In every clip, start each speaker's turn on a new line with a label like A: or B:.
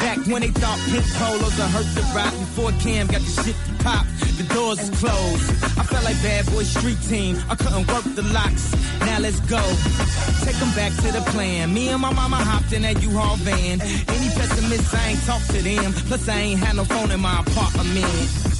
A: Back when they thought pink polos would hurt the rock before Cam got the shit to pop. The doors closed. I felt like bad boy street team. I couldn't work the locks. Now let's go. Take 'em back to the plan. Me and my mama hopped in that U-Haul van. Any pessimists, I ain't talk to them. Plus, I ain't had no phone in my apartment.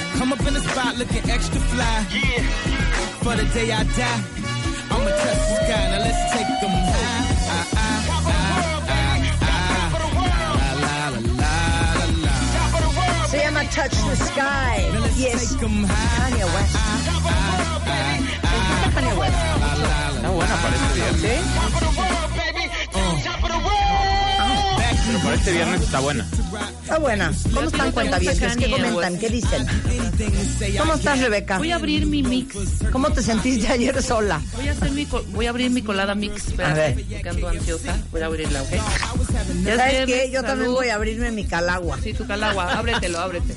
A: Come up in the spot looking extra fly. Yeah. For the day I die, I'ma touch the sky. Now let's take them high. Ah, ah, ah, ah, ah. La, la, la, la, la.
B: Se llama Touch the Sky.
A: Now let's
B: Y es
A: take 'em high.
B: Kanye West. ¿Está Kanye West?
C: Está buena para este viernes. Pero para este viernes está buena.
B: Está buena. ¿Cómo están cuentavientes? ¿Qué comentan? ¿Qué dicen? ¿Cómo estás, Rebeca?
D: Voy a abrir mi mix.
B: ¿Cómo te sentiste ayer sola?
D: Voy a hacer mi co- voy a abrir mi colada mix. Espérate,
B: A ver.
D: porque ando ansiosa. Voy a abrirla, ¿ok? Ya es
B: ¿Sabes qué? Yo también
D: salud.
B: voy a abrirme mi calagua.
D: Sí, tu calagua. Ábretelo, ábrete.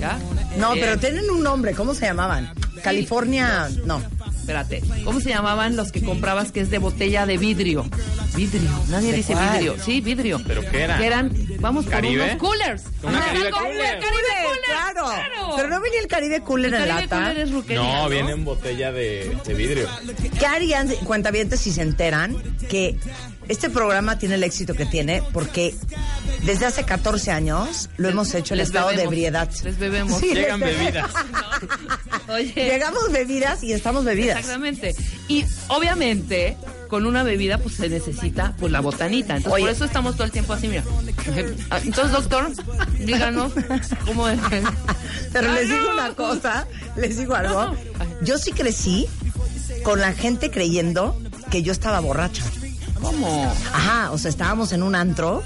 D: ¿Ya?
B: No,
D: Bien.
B: pero tienen un nombre. ¿Cómo se llamaban? California... No.
D: Espérate. ¿Cómo se llamaban los que comprabas que es de botella de vidrio? Vidrio. Nadie
B: ¿De
D: dice
B: cuál?
D: vidrio. Sí, vidrio.
C: ¿Pero qué era?
D: Que eran, vamos por
C: ¿Caribe?
D: unos coolers.
C: Una Caribe Cooler.
D: Caribe Cooler.
B: Claro. Pero no venía el Caribe Cooler
D: El
B: en lata.
D: Cooler es ruquería,
C: No, viene en botella de, de vidrio.
B: ¿Qué harían, cuentavientes, si se enteran que este programa tiene el éxito que tiene? Porque desde hace 14 años lo hemos hecho en estado de ebriedad.
D: Les bebemos.
B: Sí,
C: Llegan
B: les bebemos.
C: bebidas.
D: Oye.
B: Llegamos bebidas y estamos bebidas.
D: Exactamente. Y obviamente, con una bebida, pues se necesita pues la botanita. Entonces,
B: Oye.
D: por eso estamos todo el tiempo así, mira. Ah, Entonces, doctor, díganos cómo es.
B: Pero les digo una cosa, les digo algo. Yo sí crecí con la gente creyendo que yo estaba borracha.
D: ¿Cómo?
B: Ajá, o sea, estábamos en un antro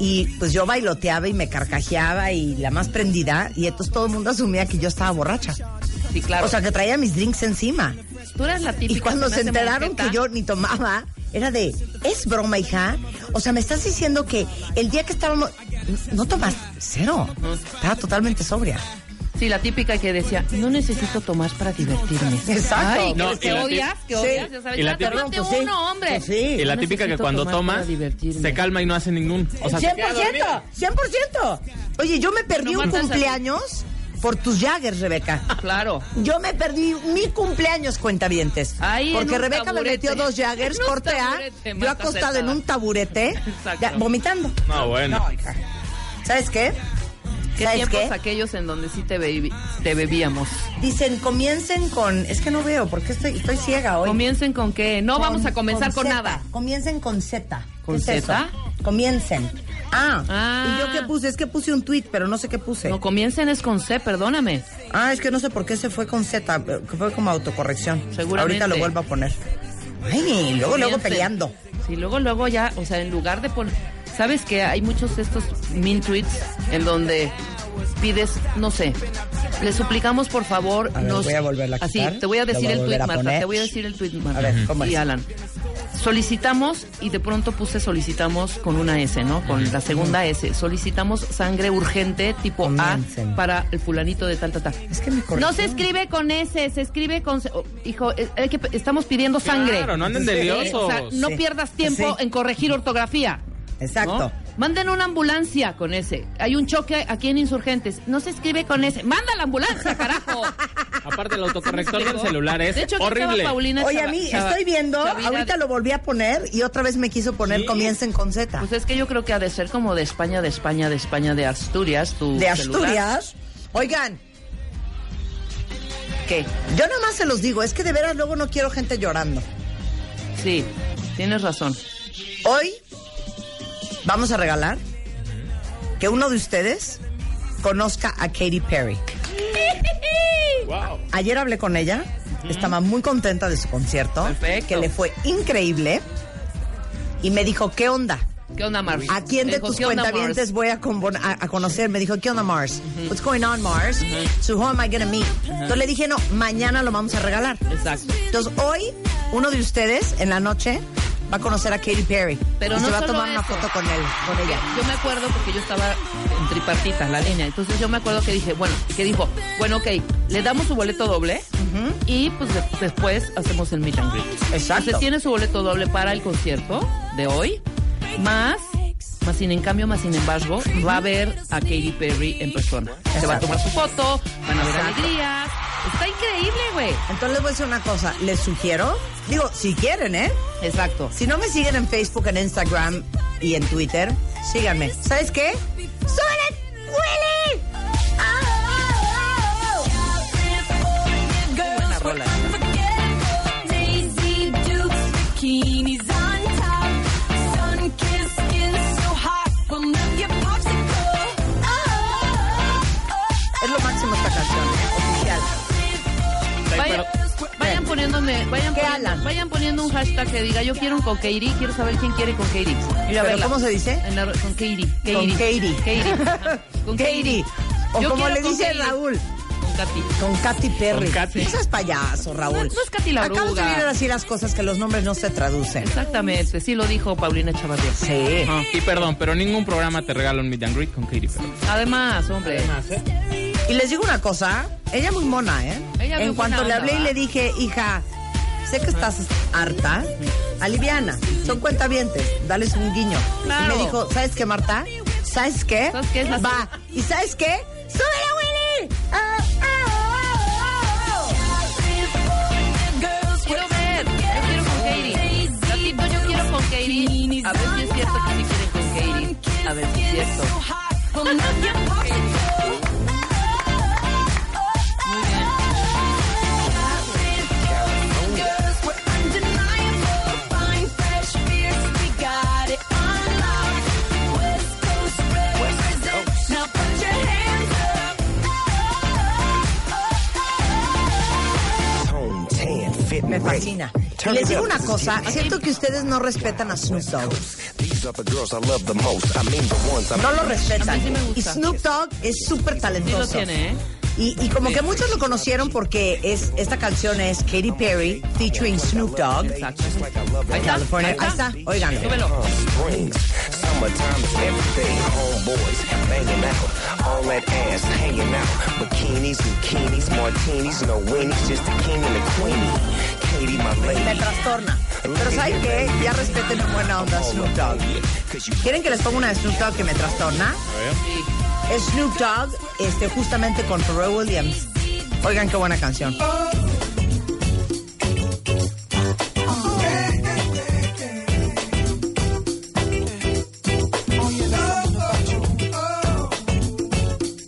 B: y pues yo bailoteaba y me carcajeaba y la más prendida y entonces todo el mundo asumía que yo estaba borracha.
D: Sí, claro.
B: O sea, que traía mis drinks encima.
D: tú eres la típica.
B: Y cuando se enteraron
D: monjeta.
B: que yo ni tomaba, era de, ¿es broma, hija? O sea, me estás diciendo que el día que estábamos... No tomas cero. Estaba totalmente sobria.
D: Sí, la típica que decía, no necesito tomar para divertirme.
B: Exacto.
D: Ay,
C: No,
D: que, odias, que
B: Sí.
D: odias. Ya sabes,
C: Y la típica-
D: tómate
B: Pues sí,
D: uno, hombre.
B: pues sí.
C: Y la
D: No
C: típica que cuando
D: tomar
C: toma,
D: para divertirme.
C: se calma y no hace ningún. O sea, se queda dormido.
B: 100%, 100%. Oye, yo me perdí
D: No
B: un cumpleaños por tus Jaggers, Rebeca.
D: Claro.
B: Yo me perdí mi cumpleaños, cuentavientes.
D: Ahí
B: porque Rebeca me metió dos Jaggers, corte A, yo
D: mata
B: acostada en un taburete,
D: Exacto.
B: ya, vomitando.
C: No, bueno.
B: ¿Sabes qué?
D: ¿Qué
B: ¿Sabes
D: tiempos
B: qué?
D: aquellos en donde sí te, bebi- te bebíamos?
B: Dicen, comiencen con... Es que no veo, porque estoy, estoy ciega hoy.
D: Comiencen con qué? No vamos a comenzar con, nada.
B: Comiencen con Z.
D: ¿Con
B: ¿Qué es
D: Z?
B: Comiencen. Ah,
D: Ah.
B: ¿y yo qué puse? Es que puse un tweet, pero no sé qué puse.
D: No, comiencen es con C, perdóname.
B: Ah, es que no sé por qué se fue con Z, que fue como autocorrección.
D: Seguramente.
B: Ahorita lo vuelvo a poner. Ay, luego, luego peleando.
D: Sí, luego, luego ya, o sea, en lugar de poner... ¿Sabes que Hay muchos de estos min tweets en donde pides, no sé, le suplicamos por favor...
B: A ver,
D: nos...
B: voy a volverla a
D: Así, te voy a decir
B: voy a
D: el tweet,
B: a
D: Marta, te voy a decir el tweet, Marta.
B: A ver, ¿cómo
D: y
B: es?
D: Alan. Solicitamos, y de pronto puse solicitamos con una S, ¿no? Con la segunda S. Solicitamos sangre urgente tipo
B: Comiencen.
D: A para el fulanito de tal, tal, tal.
B: Es que me corrigió.
D: No se escribe con S, se escribe con... oh, hijo, eh, hay que- estamos pidiendo sangre.
C: Claro, no anden
D: Eh, o sea, no
B: Sí.
D: pierdas tiempo
B: Sí.
D: en corregir ortografía.
B: Exacto.
D: ¿no? Manden una ambulancia con ese. Hay un choque aquí en Insurgentes. No se escribe con ese. ¡Manda la ambulancia, carajo!
C: Aparte, el autocorrector del celular es
D: De hecho,
C: horrible.
D: estaba Paulina
B: Oye, a mí
D: Chava-
B: estoy viendo,
D: Chavira
B: ahorita lo volví a poner y otra vez me quiso poner
C: Sí.
B: comiencen con Z.
D: Pues es que yo creo que ha de ser como de España, de España, de España, de Asturias, tu
B: de
D: celular.
B: Asturias. Oigan,
D: ¿Qué?
B: yo nomás se los digo, es que de veras luego no quiero gente llorando.
D: Sí, tienes razón.
B: Hoy vamos a regalar que uno de ustedes conozca a Katy Perry.
C: Wow.
B: Ayer hablé con ella, estaba muy contenta de su concierto,
D: Perfecto.
B: que le fue increíble y me dijo, ¿qué onda?
D: ¿Qué onda, Mars?
B: ¿A quién de
D: Dijo,
B: tus
D: ¿qué onda,
B: cuentavientes voy a, a- a conocer? Me dijo, ¿qué onda, Mars? What's going on, Mars? So who am I gonna meet? Entonces le dije, no, mañana lo vamos a regalar.
D: Exacto.
B: Entonces hoy, uno de ustedes, en la noche, va a conocer a Katy Perry.
D: Pero
B: y
D: no
B: se va a tomar una foto con él, con ella.
D: Yo me acuerdo porque yo estaba en tripartita, la línea. Entonces yo me acuerdo que dije, bueno, que dijo, bueno, ok, le damos su boleto doble y pues de- después hacemos el meet and greet.
B: Exacto.
D: Entonces tiene su boleto doble para el concierto de hoy, más, más sin en cambio, más sin embargo, va a ver a Katy Perry en persona. Se va a tomar su foto, van a ver alegrías. Está increíble, güey.
B: Entonces les voy a decir una cosa, les sugiero, digo, si quieren, ¿eh?
D: Exacto.
B: Si no me siguen en Facebook, en Instagram y en Twitter, síganme. ¿Sabes qué? ¡Súbele, Willy!
D: Vayan
B: ¿Qué,
D: poniendo,
B: Alan?
D: vayan poniendo un hashtag que diga yo quiero un con Katie, quiero saber quién quiere con Katie.
B: ¿Pero cómo se dice?
D: En la- con Katie.
B: Con Katie.
D: Con
B: Katie. O
D: Yo
B: como le dice
D: Katie.
B: Raúl,
D: Con Katy.
B: con Katy Perry.
C: Con Katy.
B: No seas payaso, Raúl.
D: No- no es Katy la
B: Acabas de
D: oruga.
B: venir a decir las cosas que los nombres no se traducen.
D: Exactamente, sí lo dijo Paulina Chavarría.
B: Sí.
C: Y perdón, pero ningún programa te regala un meet and greet con Katy Perry.
D: Además, hombre.
B: Y les digo una cosa, ella muy mona, ¿eh?
D: Ella
B: en cuanto le
D: onda,
B: hablé y le dije, hija, sé que estás harta, aliviana, son cuentavientes, dales un guiño.
D: Claro.
B: Y me dijo, ¿sabes qué, Marta? ¿Sabes qué?
D: ¿Sabes qué? Es la-
B: Va. ¿Y sabes qué? ¡Súbele, Willy! Ah, ah, ah,
D: Quiero ver, yo quiero con Katie. A ver si es cierto que sí quieren con Katie. A ver si es cierto.
B: Me fascina. Y les digo una cosa, siento que ustedes no respetan a Snoop Dogg.
E: These are the girls I love the most. I mean the ones I
B: No lo respetan.
D: sí
B: Y. Snoop Dogg es súper
D: Sí
B: talentoso.
D: lo tiene, ¿eh?
B: Y, y como que muchos lo conocieron porque es esta canción es Katy Perry featuring Snoop Dogg.
D: Exacto. Ahí está. Ahí está.
B: está, óiganlo.
D: Súbelo.
E: Palm Springs. Summertime is everything. Homeboys banging out. All that ass hanging out. Bikinis, bikinis, martinis, no weenies. Just the king and the queenie. Katie, my
B: Me trastorna. Pero ¿saben qué? Ya respeten en buena onda Snoop Dogg. ¿Quieren que les ponga una de Snoop Dogg que me trastorna? Es Snoop Dogg, este, justamente con Pharrell Williams. Oigan qué buena canción.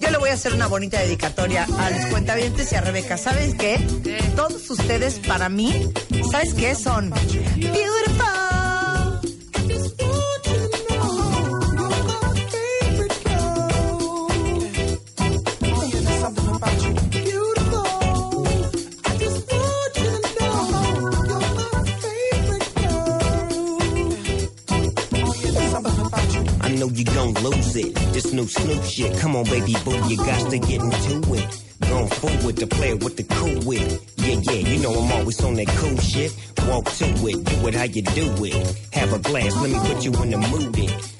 B: Yo le voy a hacer una bonita dedicatoria a los cuentavientes y a Rebeca. ¿Saben qué?
D: ¿Qué?
B: Todos ustedes, para mí, ¿sabes qué? Son beautiful.
E: Know you gon' lose it. This new Snoop shit. Come on, baby boo, you got to get into it. Going forward to play with the cool wit. Yeah, yeah, you know I'm always on that cool shit. Walk to it, do it how you do it. Have a glass, let me put you in the mood. It.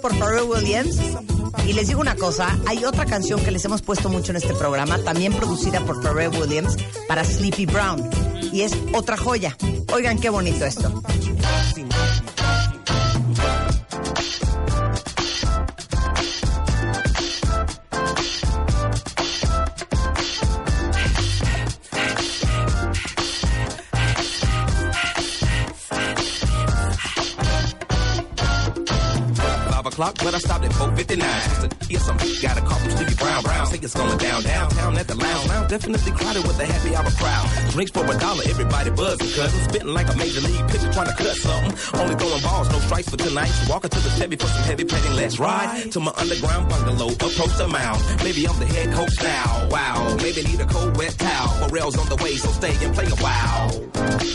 B: Por Pharrell Williams. Y les digo una cosa, hay otra canción que les hemos puesto mucho en este programa, también producida por Pharrell Williams, para Sleepy Brown. Y es otra joya. Oigan qué bonito esto.
F: O'clock, but I stopped at 459. Just to get some, got a call from it's going down, downtown at the lounge. Lounge definitely crowded with a happy hour crowd. Drinks for a dollar, everybody buzzing. Cousin spitting like a major league pitcher trying to cut something. Only throwing balls, no strikes for tonight. Walking to the Chevy for some heavy petting. Let's ride to my underground bungalow. Approach the mound. Maybe I'm the head coach now. Wow, maybe need a cold wet towel. Pharrell's on the way, so stay and play a while.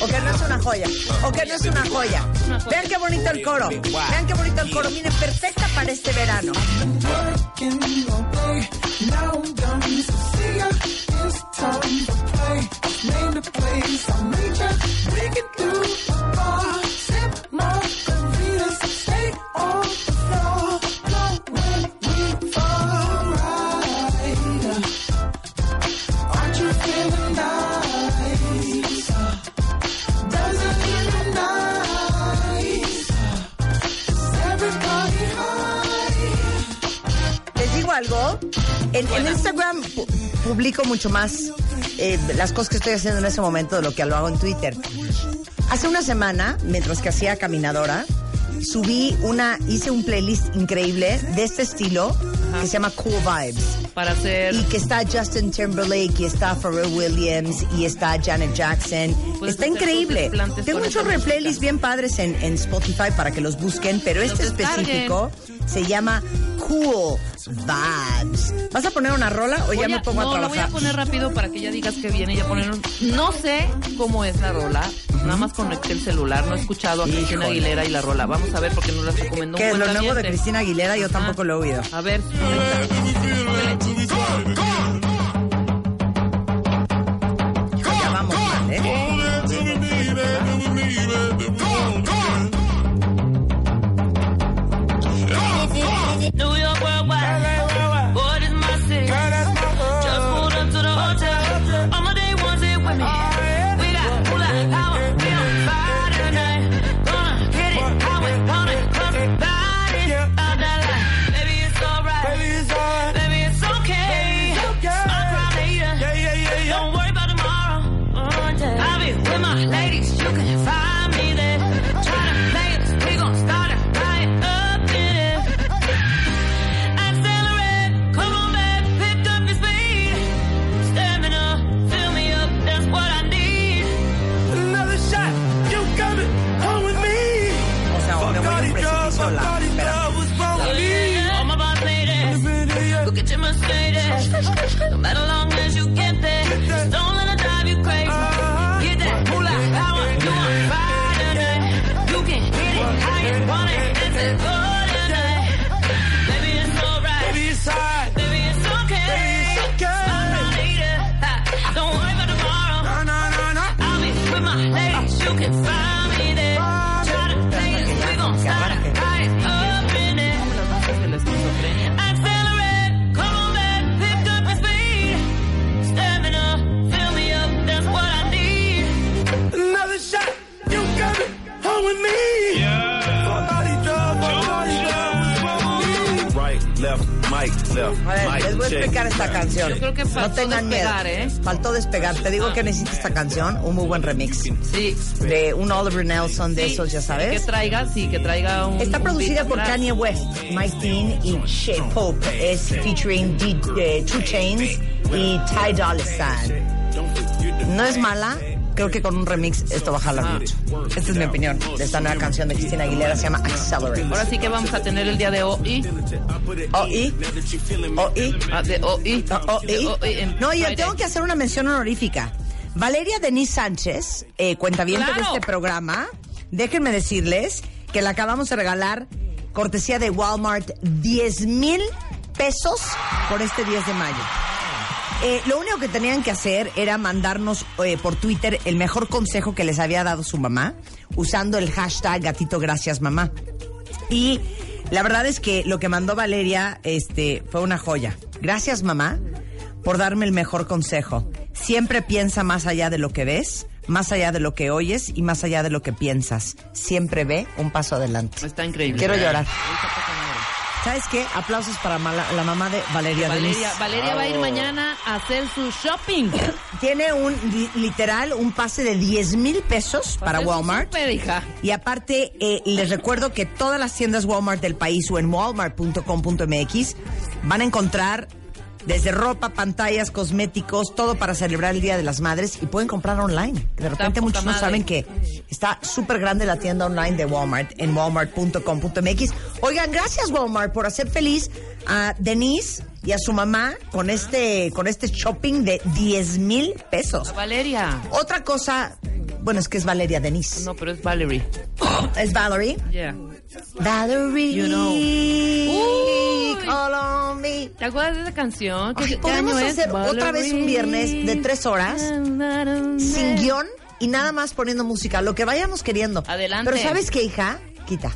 B: Ok, no es una joya. Ok, no es una joya. Vean qué bonito el coro. Vean qué bonito el coro. Miren, perfecta para este verano. Now I'm done, so see ya. It's
G: time to play. Name the place. I need ya make it through.
B: Publico mucho más eh, las cosas que estoy haciendo en ese momento de lo que lo hago en Twitter. Hace una semana, mientras que hacía caminadora, subí una, hice un playlist increíble de este estilo que se llama Cool Vibes.
D: Para hacer.
B: Y que está Justin Timberlake, y está Pharrell Williams, y está Janet Jackson.
D: Puedes
B: está increíble. Tengo muchos replaylists bien padres en, en Spotify para que los busquen, pero
D: Los
B: este específico se llama Cool Vibes. ¿Vas a poner una rola o ya
D: Voy
B: me pongo
D: no,
B: a
D: lo voy a
B: trabajar?
D: poner rápido para que ya digas que viene. Ya poner un- No sé cómo es la rola. Nada más conecté el celular. No he escuchado a Cristina. Aguilera y la rola. Vamos a ver porque nos la recomendó
B: ¿Qué es
D: un
B: lo nuevo de. Cristina Aguilera? Yo
D: Ajá.
B: tampoco lo he oído.
D: A ver, conecta.
H: Get your Mercedes. No matter long as you with me. Right,
F: left, mic, left,
B: A ver,
F: mic,
B: les voy a
F: check.
B: explicar esta canción.
D: Yo creo que
B: no
D: faltó
B: tengan
D: despegar,
B: miedo.
D: ¿eh?
B: Faltó despegar. Te digo que necesito esta canción, un muy buen remix.
D: Sí.
B: De un Oliver Nelson de
D: Sí,
B: esos, ya
D: Que
B: sabes.
D: traiga, sí, que traiga un.
B: Está
D: un
B: producida por
D: atrás.
B: Kanye West, Mike Dean y Shea Pope. Es featuring D- eh, Two Chains y Ty Dolla Sign. No es mala, creo que con un remix esto va a jalar mucho. Esta es mi opinión de esta nueva canción de Cristina Aguilera, se llama Accelerate.
D: Ahora sí que vamos a tener el día de OI.
B: OI. OI.
D: Ah, de OI.
B: OI. No, yo tengo que hacer una mención honorífica. Valeria Denise Sánchez, eh, cuentaviente de este programa, déjenme decirles que le acabamos de regalar cortesía de Walmart 10 mil pesos por este 10 de mayo. Eh, lo único que tenían que hacer era mandarnos eh, por Twitter el mejor consejo que les había dado su mamá usando el hashtag gatito gracias mamá. Y la verdad es que lo que mandó Valeria este, fue una joya. Gracias mamá por darme el mejor consejo. Siempre piensa más allá de lo que ves, más allá de lo que oyes y más allá de lo que piensas. Siempre ve un paso adelante.
D: Está increíble.
B: Quiero llorar. ¿Sabes qué? Aplausos para mala- la mamá de Valeria.
D: Valeria,
B: Denise.
D: Valeria va a ir mañana a hacer su shopping.
B: Tiene un li- literal un pase de 10 mil pesos para
D: Hacer su
B: Walmart.
D: súper, hija.
B: Y aparte, eh, les recuerdo que todas las tiendas Walmart del país o en walmart.com.mx van a encontrar desde ropa, pantallas, cosméticos, todo para celebrar el Día de las Madres y pueden comprar online. De repente muchos no saben que está súper grande la tienda online de Walmart en walmart.com.mx. Oigan, gracias Walmart por hacer feliz a Denise y a su mamá con este, con este shopping de 10 mil pesos.
D: Valeria.
B: Otra cosa, bueno, es que es Valeria Denise.
D: No, pero es Valerie.
B: Es Valerie.
D: Yeah.
B: Valerie.
D: You know. Uy.
B: Call on me.
D: ¿Te acuerdas de esa canción? ¿Qué,
B: Ay, podemos hacer otra vez un viernes de tres horas sin guion y nada más poniendo música, lo que vayamos queriendo.
D: Adelante.
B: Pero ¿sabes qué, hija? Quita.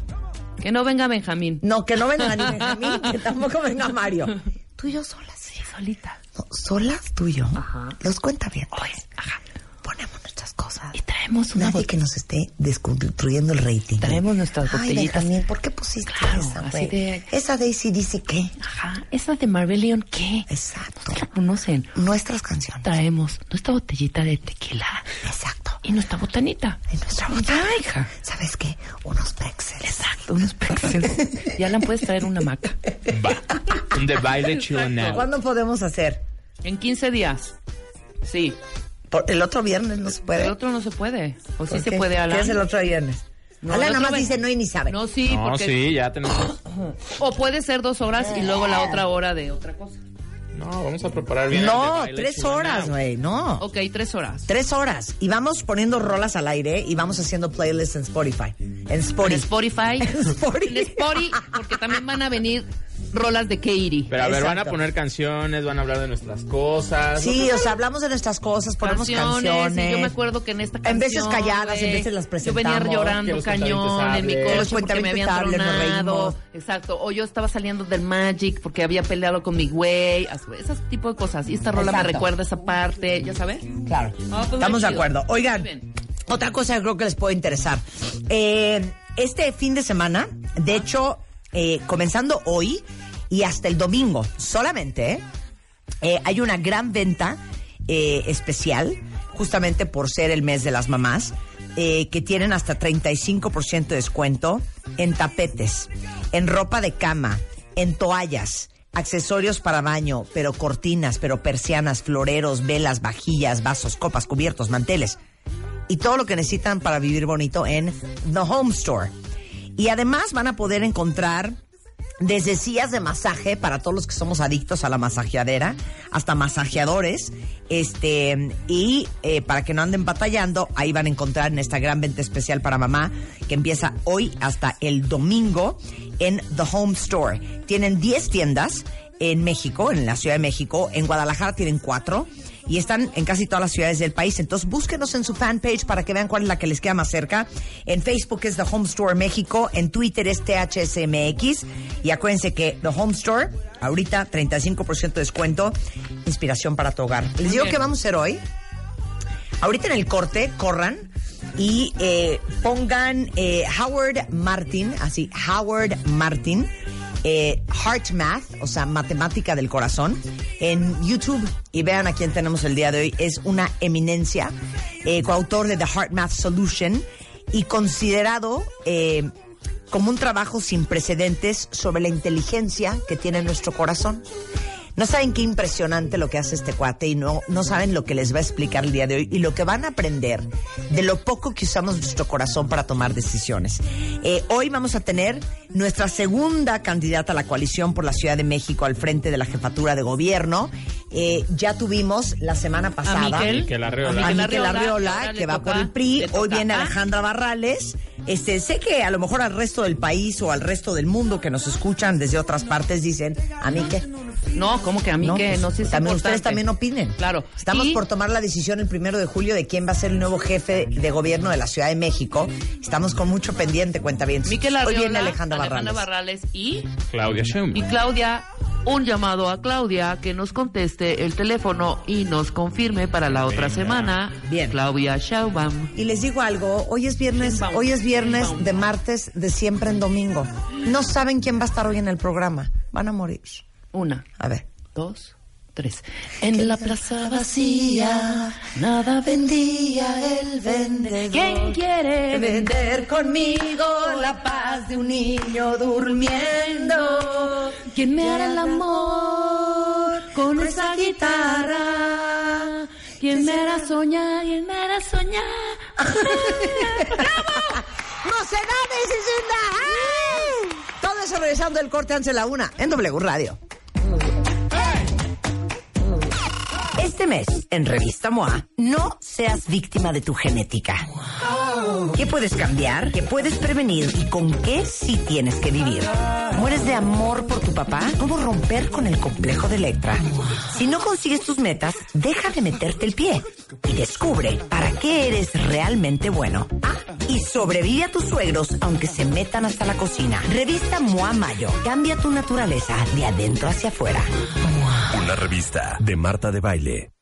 D: Que no venga Benjamín.
B: No, que no venga ni Benjamín, que tampoco venga Mario. Tú y yo solas.
D: Sí, solita.
B: No, solas tú y yo.
D: Ajá.
B: Los cuenta bien.
D: Ajá.
B: Ponemos nuestras cosas.
D: Y traemos una
B: Nadie
D: botella.
B: que nos esté desconstruyendo el rating.
D: Traemos nuestras
B: Ay,
D: botellitas.
B: Benjamín, ¿por qué pusiste
D: Claro,
B: esa,
D: así
B: güey?
D: de-
B: Esa Daisy dice qué.
D: Ajá. ¿Esa de Marvelion qué?
B: Exacto.
D: ¿La conocen?
B: Nuestras canciones.
D: Traemos nuestra botellita de tequila
B: Exacto.
D: y nuestra botanita.
B: En nuestra botella.
D: hija.
B: ¿Sabes qué? Unos pexels.
D: Exacto, unos pexels. ya la puedes traer una maca.
C: Va. Un de baile chilonado.
B: ¿Cuándo podemos hacer?
D: En 15 días. Sí.
B: Por- el otro viernes no se puede.
D: El otro no se puede. O sí
B: ¿Por
D: se puede, Alan.
B: ¿Qué es el otro viernes?
D: No,
B: Alan nada más dice no y ni sabe.
D: No, sí,
C: No,
D: porque...
C: sí, ya tenemos.
D: O puede ser dos horas y luego la otra hora de otra cosa.
C: No, vamos a preparar bien.
B: No, tres horas, güey, no.
D: Ok, tres horas.
B: Tres horas. Y vamos poniendo rolas al aire y vamos haciendo playlists en Spotify. En
D: En
B: Spotify.
D: Spotify.
B: En Spotify.
D: En Spotify, porque también van a venir rolas de Katie.
C: Pero a ver, van a poner canciones, van a hablar de nuestras cosas.
B: Sí, o sea, hablamos de nuestras cosas, ponemos canciones.
D: y yo me acuerdo que en esta canción.
B: En veces calladas, en
D: güey,
B: veces las
D: Yo venía
B: presentamos.
D: Llorando cañón en mi coche
B: Los
D: porque me habían
B: hablen,
D: tronado. Exacto. O yo estaba saliendo del Magic porque había peleado con mi güey. Ese tipo de cosas. Y esta rola me recuerda esa parte, ¿ya sabes?
B: Claro.
D: Pues muy
B: Estamos de
D: chido.
B: acuerdo. Oigan, otra cosa que creo que les puede interesar. Eh, este fin de semana, de hecho, eh, comenzando hoy y hasta el domingo, solamente, eh, hay una gran venta eh, especial, justamente por ser el mes de las mamás, eh, que tienen hasta 35% de descuento en tapetes, en ropa de cama, en toallas, accesorios para baño, pero cortinas, pero persianas, floreros, velas, vajillas, vasos, copas, cubiertos, manteles y todo lo que necesitan para vivir bonito en The Home Store. Y además van a poder encontrar desde sillas de masaje para todos los que somos adictos a la masajeadera, hasta masajeadores, este, y eh, para que no anden batallando, ahí van a encontrar en esta gran venta especial para mamá, que empieza hoy hasta el domingo en The Home Store. Tienen 10 tiendas en México, en la Ciudad de México, en Guadalajara tienen 4 y están en casi todas las ciudades del país. Entonces búsquenos en su fanpage para que vean cuál es la que les queda más cerca. En Facebook es The Home Store México, en Twitter es THSMX y acuérdense que The Home Store, ahorita 35% de descuento, inspiración para tu hogar. Les digo que vamos a hacer hoy. Ahorita en el corte, corran y eh, pongan eh, Howard Martin, así, Howard Martin, eh, Heart Math, o sea, matemática del corazón, en YouTube y vean a quién tenemos el día de hoy. Es una eminencia, eh, coautor de The Heart Math Solution y considerado eh, como un trabajo sin precedentes sobre la inteligencia que tiene nuestro corazón. No saben qué impresionante lo que hace este cuate y no, no saben lo que les va a explicar el día de hoy y lo que van a aprender de lo poco que usamos nuestro corazón para tomar decisiones. Eh, hoy vamos a tener nuestra segunda candidata a la coalición por la Ciudad de México al frente de la jefatura de gobierno. Eh, ya tuvimos la semana pasada.
D: Miquel
B: a
D: Miquel le
B: que va
D: toca-
B: por el PRI. Hoy viene Alejandra Barrales. Este, sé que a lo mejor al resto del país o al resto del mundo que nos escuchan desde otras partes dicen, a mí qué.
D: No, ¿cómo que a mí
B: No,
D: que
B: pues,
D: no sé si
B: también ustedes también opinen.
D: Claro.
B: Estamos
D: Y-
B: por tomar la decisión el primero de julio de quién va a ser el nuevo jefe de gobierno de la Ciudad de México. Estamos con mucho pendiente, cuenta bien.
D: Miquel
B: Hoy viene Alejandra Barrales.
D: Barrales y
C: Claudia Sheinbaum.
D: Y Claudia, un llamado a Claudia que nos conteste el teléfono y nos confirme para la otra semana.
B: Bien.
D: Claudia Schaubam.
B: Y les digo algo, hoy es viernes,
D: Sheinbaum.
B: hoy es viernes
D: Sheinbaum.
B: de martes de siempre en domingo. No saben quién va a estar hoy en el programa. Van a morir.
D: Una,
B: A ver.
D: dos, tres. En la plaza vacía, nada vendía el vendedor. ¿Quién quiere
B: Vender conmigo la paz de un niño durmiendo.
D: ¿Quién me hará el amor con esa guitarra? ¿Quién me hará soñar? ¿Quién me hará soñar?
B: ¡Mocedades y! Todo eso regresando del corte antes de la una en W Radio. Este mes, en Revista MOA, no seas víctima de tu genética. ¿Qué puedes cambiar? ¿Qué puedes prevenir? ¿Y con qué sí tienes que vivir? ¿Mueres de amor por tu papá? ¿Cómo romper con el complejo de Electra? Si no consigues tus metas, deja de meterte el pie y descubre para qué eres realmente bueno. Ah, y sobrevive a tus suegros aunque se metan hasta la cocina. Revista MOA Mayo. Cambia tu naturaleza de adentro hacia afuera.
I: Una revista de Marta de Baile.